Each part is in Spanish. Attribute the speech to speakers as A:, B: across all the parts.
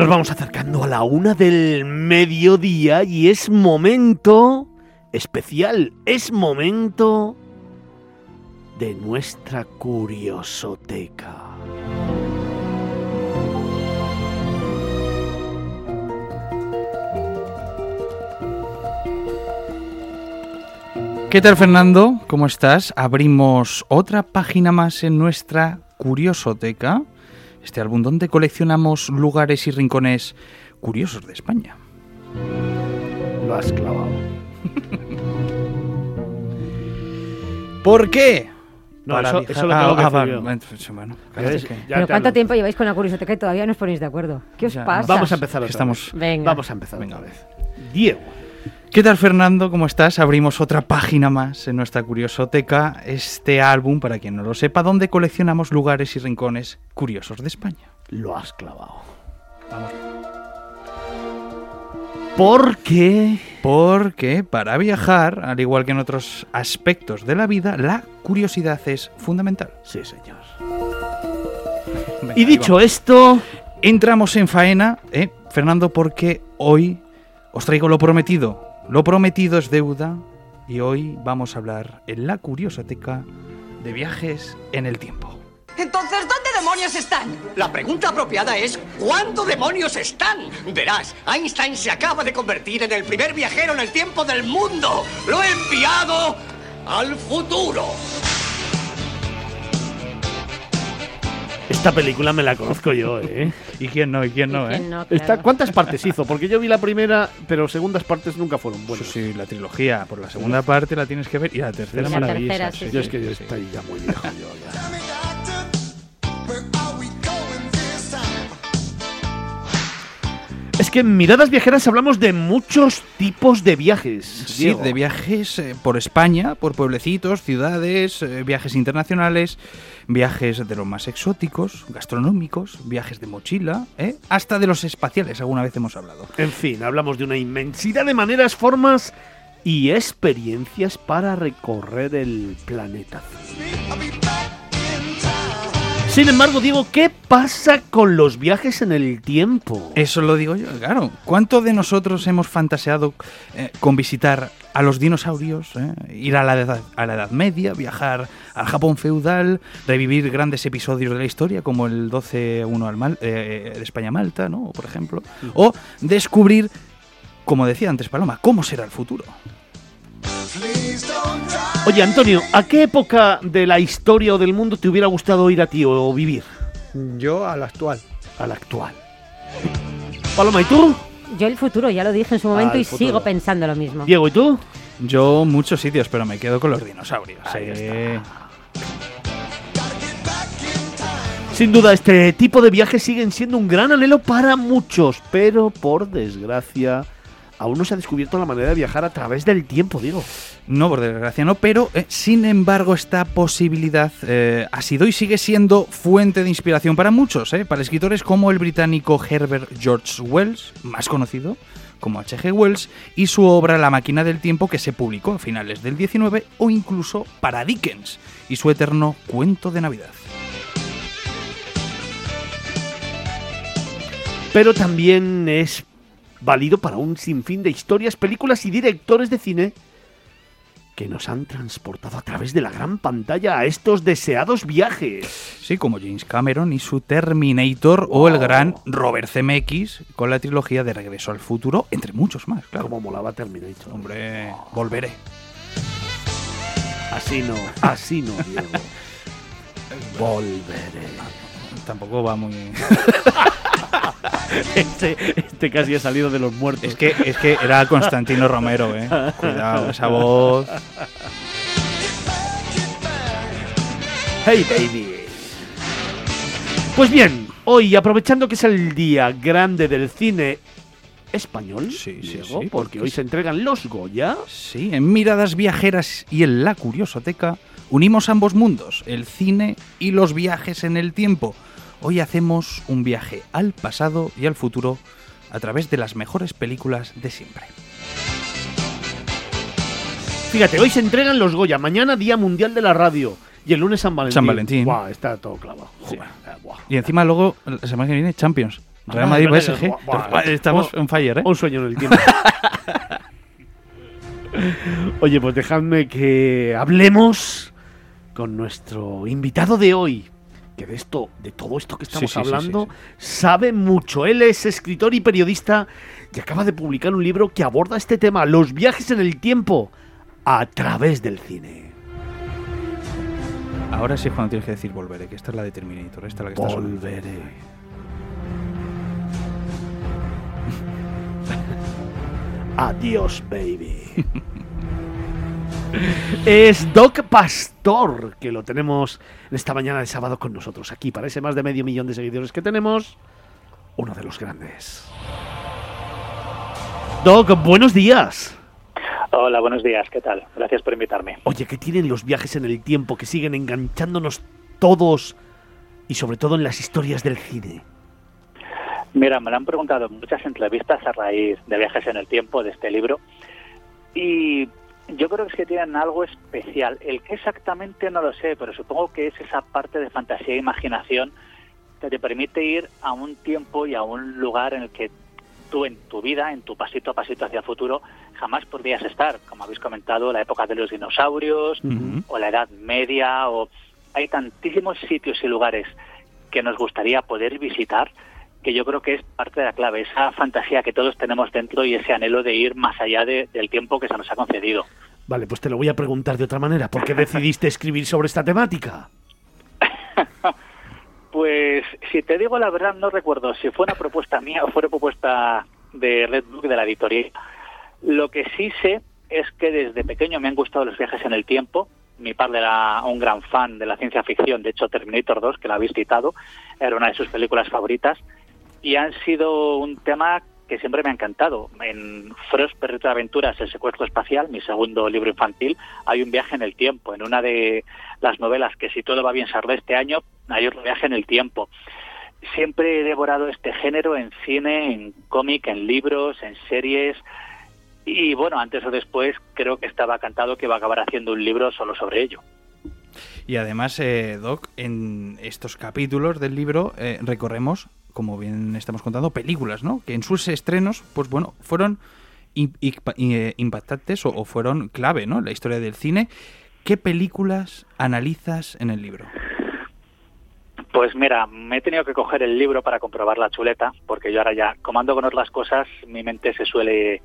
A: Nos vamos acercando a la una del mediodía y es momento especial, es momento de nuestra curiosoteca.
B: ¿Qué tal Fernando? ¿Cómo estás? Abrimos otra página más en nuestra curiosoteca, este álbum donde coleccionamos lugares y rincones curiosos de España.
A: Lo has clavado.
B: ¿Por qué?
A: No,
B: Para
A: eso, lo tengo
B: Ah,
A: hacer
B: ah, bueno, que-
C: ¿Pero cuánto
A: hablo.
C: tiempo lleváis con la curiosidad y todavía no os ponéis de acuerdo? ¿Qué os
B: Ya,
C: pasa?
A: Vamos a empezar otra
B: estamos-
A: vez.
C: Venga.
A: Vamos a empezar
B: Venga.
A: otra vez. Diego.
B: ¿Qué tal Fernando? ¿Cómo estás? Abrimos otra página más en nuestra curiosoteca, este álbum, para quien no lo sepa, donde coleccionamos lugares y rincones curiosos de España.
A: Lo has clavado.
B: Vamos.
A: Porque
B: Porque para viajar, al igual que en otros aspectos de la vida, la curiosidad es fundamental.
A: Sí, señor.
B: Venga,
A: Y dicho esto,
B: entramos en faena, ¿eh, Fernando, porque hoy os traigo lo prometido. Lo prometido es deuda y hoy vamos a hablar en la curiosoteca de viajes en el tiempo.
D: Entonces, ¿dónde demonios están?
E: La pregunta apropiada es ¿cuándo demonios están? Verás, Einstein se acaba de convertir en el primer viajero en el tiempo del mundo. Lo he enviado al futuro.
A: Esta película me la conozco yo, ¿eh?
B: ¿Y quién no? ¿Y quién no?
C: ¿Y quién
B: eh?
C: no?
A: Esta-
C: Claro.
A: ¿Cuántas partes hizo? Porque yo vi la primera, pero segundas partes nunca fueron buenas.
B: Sí, la trilogía. Por la segunda parte la tienes que ver y la tercera
C: Y la
B: maravillosa.
C: tercera, sí,
A: Yo es que yo estoy ya muy viejo. Yo, ya. Es que en Miradas Viajeras hablamos de muchos tipos de viajes.
B: Sí,
A: Diego.
B: de viajes eh, por España, por pueblecitos, ciudades, eh, viajes internacionales, viajes de los más exóticos, gastronómicos, viajes de mochila, ¿eh? hasta de los espaciales, alguna vez hemos hablado.
A: En fin, hablamos de una inmensidad de maneras, formas y experiencias para recorrer el planeta. Sin embargo, Diego, ¿qué pasa con los viajes en el tiempo?
B: Eso lo digo yo, claro. ¿Cuánto de nosotros hemos fantaseado eh, con visitar a los dinosaurios, eh? ir a la, edad, a la Edad Media, viajar al Japón feudal, revivir grandes episodios de la historia como el 12-1 al Mal- eh, de España-Malta, ¿no? por ejemplo? O descubrir, como decía antes Paloma, cómo será el futuro.
A: Oye, Antonio, ¿a qué época de la historia o del mundo te hubiera gustado ir a ti o vivir?
F: Yo al actual.
A: A la actual. Paloma, ¿y tú?
C: Yo el futuro, ya lo dije en su momento
A: Al
C: y
A: futuro.
C: sigo pensando lo mismo.
A: Diego, ¿y tú?
B: Yo muchos sitios, pero me quedo con los dinosaurios.
A: Ahí
B: eh.
A: Sin duda, este tipo de viajes siguen siendo un gran anhelo para muchos, pero por desgracia, aún no se ha descubierto la manera de viajar a través del tiempo, digo.
B: No, por desgracia no, pero eh, sin embargo esta posibilidad eh, ha sido y sigue siendo fuente de inspiración para muchos, eh, para escritores como el británico Herbert George Wells, más conocido como H.G. Wells, y su obra La máquina del tiempo que se publicó a finales del 19 o incluso para Dickens y su eterno cuento de Navidad.
A: Pero también es válido para un sinfín de historias, películas y directores de cine que nos han transportado a través de la gran pantalla a estos deseados viajes.
B: Sí, como James Cameron y su Terminator o el gran Robert Zemeckis con la trilogía de Regreso al Futuro, entre muchos más, claro.
A: Como molaba Terminator.
B: Hombre, volveré.
A: Así no, así no, Diego. Volveré.
B: Tampoco va muy...
A: Este, este casi ha salido de los muertos.
B: Es que, es que era Constantino Romero, eh. Cuidado, esa voz.
A: Hey baby. Pues bien, hoy aprovechando que es el día grande del cine español,
B: Sí, sí,
A: Diego,
B: sí,
A: porque hoy se entregan los Goya.
B: Sí, en Miradas Viajeras y en La Curiosoteca unimos ambos mundos, el cine y los viajes en el tiempo. Hoy hacemos un viaje al pasado y al futuro a través de las mejores películas de siempre.
A: Fíjate, hoy se entregan los Goya, mañana Día Mundial de la Radio y el lunes San Valentín.
B: San Valentín.
A: Buah, está todo clavado. Sí. Eh, buah.
B: Y encima luego, la semana que viene, Champions. Real
A: Ah,
B: Madrid PSG. Estamos en fire, ¿eh?
A: Un sueño en el tiempo. Oye, pues dejadme que hablemos con nuestro invitado de hoy. Que de esto, de todo esto que estamos
B: Sí, sí, sí,
A: hablando,
B: sí,
A: sabe mucho. Él es escritor y periodista y acaba de publicar un libro que aborda este tema, los viajes en el tiempo, a través del cine.
B: Ahora sí cuando tienes que decir volveré, que esta es la de Terminator, esta es la que está.
A: Volveré. Adiós, baby. Es Doc Pastor, que lo tenemos en esta mañana de sábado con nosotros aquí, para ese más de medio millón de seguidores que tenemos, uno de los grandes. Doc, buenos días.
G: Hola, buenos días, ¿qué tal? Gracias por invitarme.
A: Oye, ¿qué tienen los viajes en el tiempo que siguen enganchándonos todos y sobre todo en las historias del cine?
G: Mira, me lo han preguntado en muchas entrevistas a raíz de viajes en el tiempo de este libro y yo creo que es que tienen algo especial. El que exactamente no lo sé, pero supongo que es esa parte de fantasía e imaginación que te permite ir a un tiempo y a un lugar en el que tú en tu vida, en tu pasito a pasito hacia el futuro, jamás podrías estar. Como habéis comentado, la época de los dinosaurios o la Edad Media, o hay tantísimos sitios y lugares que nos gustaría poder visitar que yo creo que es parte de la clave, esa fantasía que todos tenemos dentro y ese anhelo de ir más allá de- del tiempo que se nos ha concedido.
A: Vale, pues te lo voy a preguntar de otra manera. ¿Por qué decidiste escribir sobre esta temática?
G: Pues si te digo la verdad, no recuerdo si fue una propuesta mía o fue una propuesta de Red Book de la editorial. Lo que sí sé es que desde pequeño me han gustado los viajes en el tiempo. Mi padre era un gran fan de la ciencia ficción, de hecho Terminator 2, que la habéis citado, era una de sus películas favoritas, y han sido un tema que siempre me ha encantado. En Frost, Perrito de Aventuras, El secuestro espacial, mi segundo libro infantil, hay un viaje en el tiempo. En una de las novelas que si todo va bien saldrá este año, hay otro viaje en el tiempo. Siempre he devorado este género en cine, en cómic, en libros, en series. Y bueno, antes o después creo que estaba cantado que va a acabar haciendo un libro solo sobre ello.
B: Y además, eh, Doc, en estos capítulos del libro eh, recorremos, como bien estamos contando, películas, ¿no? Que en sus estrenos, pues bueno, fueron eh, impactantes o, o fueron clave, ¿no? En la historia del cine. ¿Qué películas analizas en el libro?
G: Pues mira, me he tenido que coger el libro para comprobar la chuleta, porque yo ahora ya, comando con otras cosas, mi mente se suele...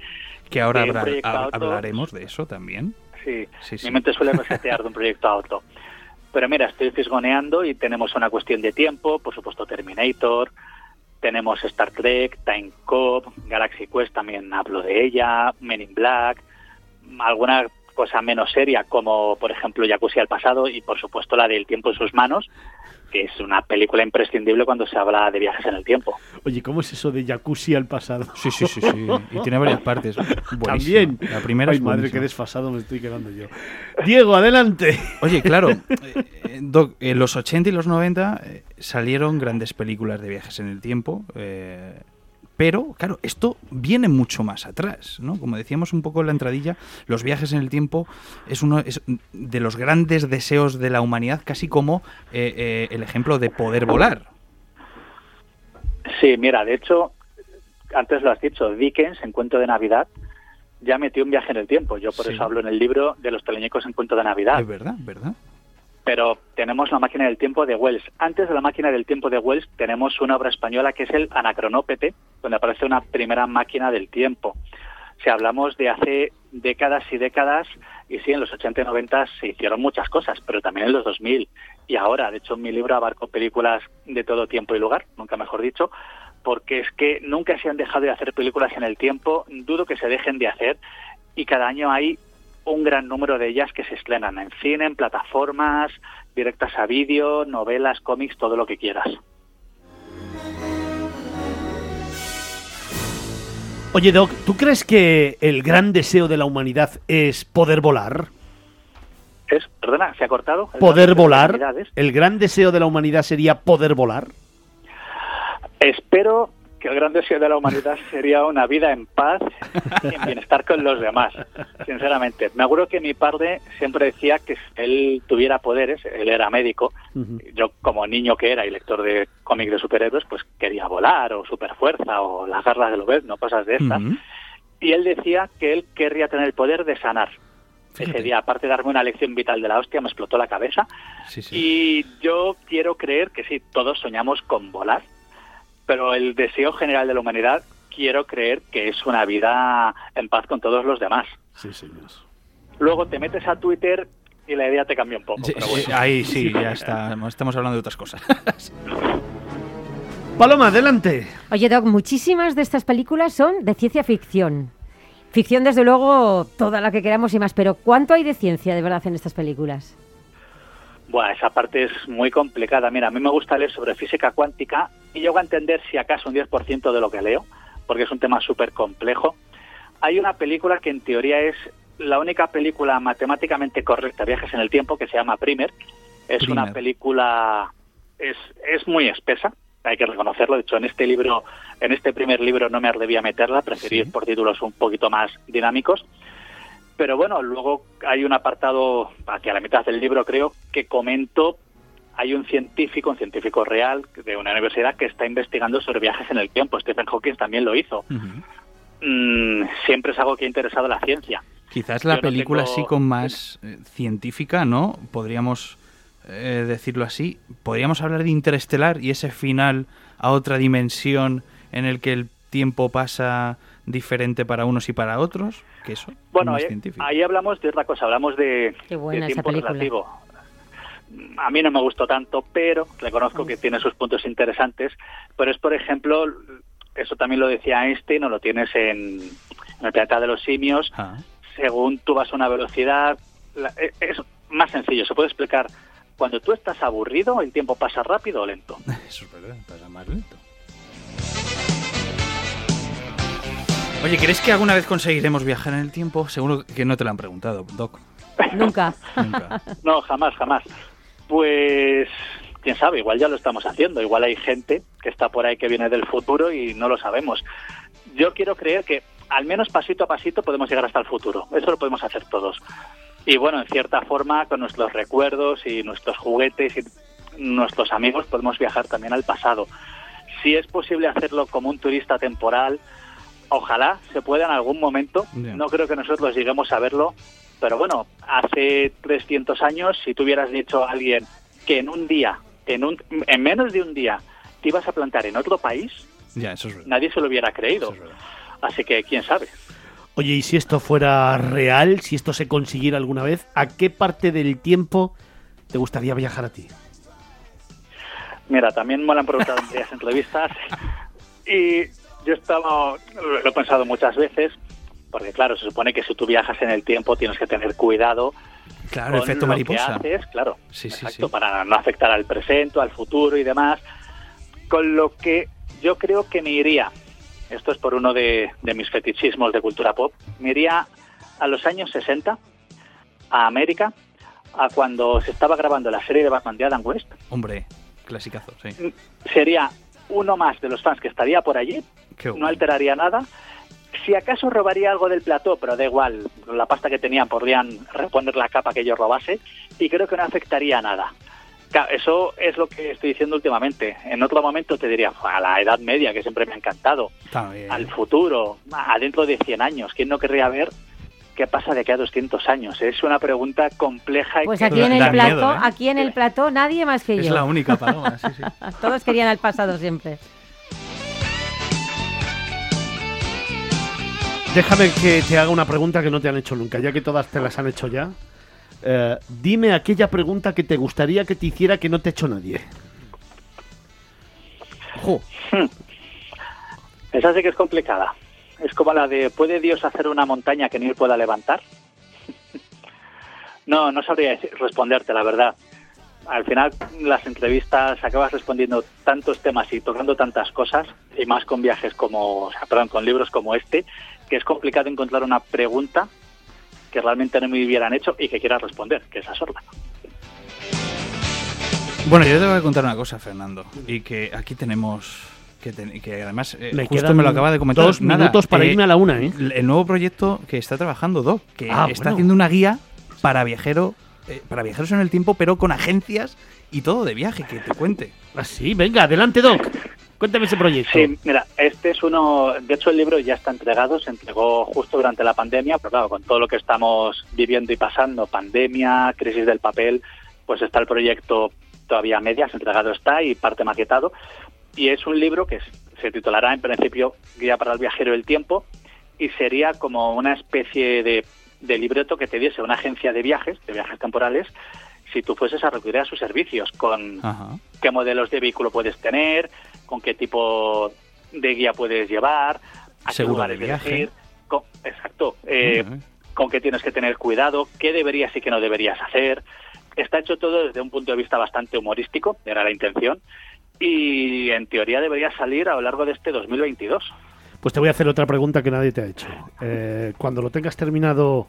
B: Que ahora
G: de a
B: hablaremos de eso también.
G: Sí,
B: Sí, sí.
G: mi mente suele resetear de un proyecto a otro. Pero mira, estoy fisgoneando y tenemos una cuestión de tiempo, por supuesto Terminator, tenemos Star Trek, Time Cop, Galaxy Quest también hablo de ella, Men in Black, alguna cosa menos seria como por ejemplo Jacuzzi al pasado y por supuesto la del tiempo en sus manos, que es una película imprescindible cuando se habla de viajes en el tiempo.
A: Oye, ¿cómo es eso de jacuzzi al pasado?
B: Sí, sí, sí, sí. Y tiene varias partes. Buenísima.
A: También.
B: La primera
A: Ay,
B: es
A: madre, qué desfasado me estoy quedando yo. Diego, adelante.
B: Oye, claro, eh, eh, Doc, en los 80 y los 90 eh, salieron grandes películas de viajes en el tiempo, eh, pero claro, esto viene mucho más atrás, ¿no? Como decíamos un poco en la entradilla, los viajes en el tiempo es uno es de los grandes deseos de la humanidad, casi como eh, eh, el ejemplo de poder volar.
G: Sí, mira, de hecho, antes lo has dicho, Dickens, en Cuento de Navidad, ya metió un viaje en el tiempo. Yo por
B: Sí.
G: eso hablo en el libro de los teleñecos en Cuento de Navidad.
B: Es verdad, ¿verdad?
G: Pero tenemos la máquina del tiempo de Wells. Antes de la máquina del tiempo de Wells tenemos una obra española que es el Anacronópete, donde aparece una primera máquina del tiempo. Si hablamos de hace décadas y décadas, y sí, en los 80 y 90 se hicieron muchas cosas, pero también en los 2000 y ahora. De hecho, mi libro abarco películas de todo tiempo y lugar, nunca mejor dicho, porque es que nunca se han dejado de hacer películas en el tiempo, dudo que se dejen de hacer, y cada año hay un gran número de ellas que se estrenan en cine, en plataformas, directas a vídeo, novelas, cómics, todo lo que quieras.
A: Oye, Doc, ¿tú crees que el gran deseo de la humanidad es poder volar?
G: Es, perdona, ¿se ha cortado?
A: ¿Poder volar? ¿El gran deseo de la humanidad sería poder volar?
G: Espero que el gran deseo de la humanidad sería una vida en paz y en bienestar con los demás, sinceramente. Me acuerdo que mi padre siempre decía que si él tuviera poderes, él era médico, yo como niño que era y lector de cómics de superhéroes, pues quería volar o superfuerza o las garras de Lobez, no cosas de estas. Y él decía que él querría tener el poder de sanar.
B: Fíjate.
G: Ese día, aparte de darme una lección vital de la hostia, me explotó la cabeza.
B: Sí, sí.
G: Y yo quiero creer que sí, todos soñamos con volar, pero el deseo general de la humanidad quiero creer que es una vida en paz con todos los demás.
A: Sí, señor.
G: Luego te metes a Twitter y la idea te cambia un poco.
B: Sí,
G: pero
B: sí,
G: bueno.
B: ahí sí, ya está. Estamos hablando de otras cosas.
A: Paloma, adelante.
C: Oye, Doc, muchísimas de estas películas son de ciencia ficción. Ficción, desde luego, toda la que queramos y más, pero ¿cuánto hay de ciencia de verdad en estas películas?
G: Bueno, esa parte es muy complicada. Mira, a mí me gusta leer sobre física cuántica y llego a entender si acaso un 10% de lo que leo, porque es un tema súper complejo. Hay una película que en teoría es la única película matemáticamente correcta, viajes en el tiempo, que se llama Primer. Es
B: Primer.
G: una película, es, es muy espesa, hay que reconocerlo. De hecho, en este libro, en este primer libro no me atreví a meterla, preferí por títulos un poquito más dinámicos. Pero bueno, luego hay un apartado, hacia la mitad del libro creo, que comento, hay un científico, un científico real de una universidad que está investigando sobre viajes en el tiempo. Stephen Hawking también lo hizo. Mm, siempre es algo que ha interesado a la ciencia.
B: Quizás la
G: Yo no
B: película
G: tengo-
B: así con más eh, científica, ¿no? Podríamos eh, decirlo así. Podríamos hablar de Interestelar y ese final a otra dimensión en el que el tiempo pasa diferente para unos y para otros. Que eso
G: Bueno,
B: más
G: ahí,
B: científico.
G: ahí hablamos de otra cosa, hablamos de,
C: Qué buena
G: de
C: esa
G: tiempo
C: película.
G: relativo. A mí no me gustó tanto, pero reconozco que tiene sus puntos interesantes. Pero es, por ejemplo, eso también lo decía Einstein, o lo tienes en, en el planeta de los simios,
B: Ah,
G: según tú vas a una velocidad, la- e- es más sencillo, se puede explicar. Cuando tú estás aburrido, el tiempo pasa rápido o lento.
B: eso es verdad, pasa más lento. Oye, ¿crees que alguna vez conseguiremos viajar en el tiempo? Seguro que no te lo han preguntado, Doc.
C: Nunca.
B: Nunca.
G: No, jamás, jamás. Pues, quién sabe, igual ya lo estamos haciendo. Igual hay gente que está por ahí que viene del futuro y no lo sabemos. Yo quiero creer que al menos pasito a pasito podemos llegar hasta el futuro. Eso lo podemos hacer todos. Y bueno, en cierta forma, con nuestros recuerdos y nuestros juguetes y nuestros amigos, podemos viajar también al pasado. Si es posible hacerlo como un turista temporal, ojalá se pueda en algún momento. No creo que nosotros lleguemos a verlo, pero bueno, hace 300 años, si tú hubieras dicho a alguien que en un día, en, un, en menos de un día, te ibas a plantar en otro país,
B: eso es
G: nadie se lo hubiera creído.
B: Es.
G: Así que quién sabe.
A: Oye, y si esto fuera real, si esto se consiguiera alguna vez, ¿a qué parte del tiempo te gustaría viajar a ti?
G: Mira, también me lo han preguntado en varias entrevistas y yo estaba, lo he pensado muchas veces, porque claro, se supone que si tú viajas en el tiempo tienes que tener cuidado
B: Claro,
G: con
B: efecto
G: lo
B: mariposa.
G: que haces, claro,
B: Sí, sí,
G: exacto,
B: sí.
G: para no afectar al presente, al futuro y demás. Con lo que yo creo que me iría, esto es por uno de, de mis fetichismos de cultura pop, me iría a los años 60, a América, a cuando se estaba grabando la serie de Batman de Adam West.
B: Hombre, clasicazo, sí.
G: Sería uno más de los fans que estaría por allí, No alteraría nada. Si acaso robaría algo del plató, pero da igual, la pasta que tenían podrían reponer la capa que yo robase y creo que no afectaría nada. Claro, eso es lo que estoy diciendo últimamente. En otro momento te diría, a la Edad Media, que siempre me ha encantado, al futuro, a dentro de 100 años. ¿Quién no querría ver qué pasa de aquí a 200 años? Es una pregunta compleja. y
C: Pues aquí en el plató,
B: miedo, ¿eh?
C: aquí en el plató nadie más que
B: Es
C: yo.
B: la única paloma, sí, sí.
C: Todos querían al pasado siempre.
A: Déjame que te haga una pregunta que no te han hecho nunca, ya que todas te las han hecho ya. Eh, dime aquella pregunta que te gustaría que te hiciera que no te ha hecho nadie.
B: Ojo.
G: Esa sí que es complicada. Es como la de, ¿puede Dios hacer una montaña que ni él pueda levantar? no, no sabría responderte, la verdad. Al final, las entrevistas acabas respondiendo tantos temas y tocando tantas cosas, y más con viajes como, perdón, con libros como este, que es complicado encontrar una pregunta que realmente no me hubieran hecho y que quieras responder, que es sorda.
B: Bueno, yo te voy a contar una cosa, Fernando, y que aquí tenemos que, te- que además eh,
A: Me
B: justo me lo acaba de comentar.
A: dos
B: Nada,
A: minutos para
B: eh,
A: irme a la una, ¿eh?
B: El nuevo proyecto que está trabajando Doc, que
A: Ah,
B: está
A: bueno.
B: haciendo una guía para viajero, eh, para viajeros en el tiempo, pero con agencias y todo de viaje, que te cuente.
A: Así, Ah, venga, adelante, Doc. Cuéntame ese proyecto.
G: Sí, mira, este es uno, de hecho el libro ya está entregado, se entregó justo durante la pandemia, pero claro, con todo lo que estamos viviendo y pasando, pandemia, crisis del papel, pues está el proyecto todavía a medias, entregado está y parte maquetado. Y es un libro que se titulará en principio Guía para el viajero del tiempo y sería como una especie de, de libreto que te diese una agencia de viajes, de viajes temporales, si tú fueses a recurrir a sus servicios con
B: Ajá.
G: qué modelos de vehículo puedes tener, con qué tipo de guía puedes llevar, a qué lugares
B: de viaje.
G: ir, con- exacto, eh, con qué tienes que tener cuidado, qué deberías y qué no deberías hacer. Está hecho todo desde un punto de vista bastante humorístico, era la intención, y en teoría debería salir a lo largo de este 2022.
A: Pues te voy a hacer otra pregunta que nadie te ha hecho. Eh, cuando lo tengas terminado,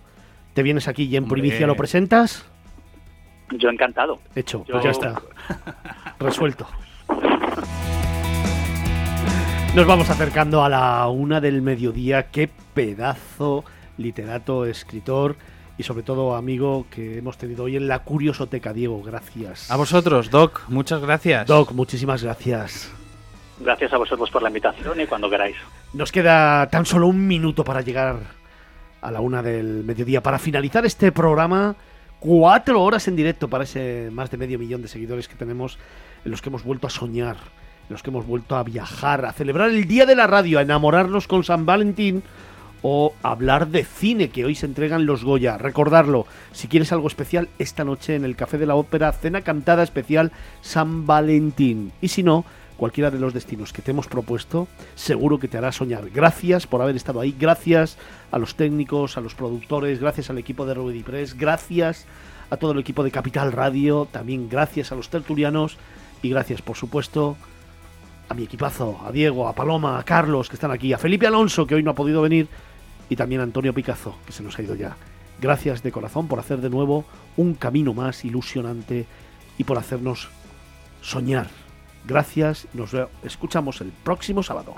A: ¿te vienes aquí y en
B: Hombre.
A: primicia lo presentas?
G: Yo encantado.
A: Hecho,
G: Yo-
A: pues ya está. Resuelto. Nos vamos acercando a la una del mediodía. Qué pedazo literato, escritor y sobre todo amigo que hemos tenido hoy en la Curiosoteca, Diego. Gracias.
B: A vosotros, Doc, muchas gracias.
A: Doc, muchísimas gracias.
G: Gracias a vosotros por la invitación y cuando queráis.
A: Nos queda tan solo un minuto para llegar a la una del mediodía para finalizar este programa. Cuatro horas en directo para ese más de medio millón de seguidores que tenemos, en los que hemos vuelto a soñar, los que hemos vuelto a viajar, a celebrar el día de la radio, a enamorarnos con San Valentín o hablar de cine que hoy se entregan los Goya. Recordarlo, si quieres algo especial, esta noche en el Café de la Ópera, cena cantada especial San Valentín. Y si no, cualquiera de los destinos que te hemos propuesto, seguro que te hará soñar. Gracias por haber estado ahí, gracias a los técnicos, a los productores, gracias al equipo de Ruedy Press, gracias a todo el equipo de Capital Radio, también gracias a los tertulianos y gracias, por supuesto, a mi equipazo, a Diego, a Paloma, a Carlos, que están aquí, a Felipe Alonso, que hoy no ha podido venir, y también a Antonio Picazo, que se nos ha ido ya. Gracias de corazón por hacer de nuevo un camino más ilusionante y por hacernos soñar. Gracias, nos escuchamos el próximo sábado.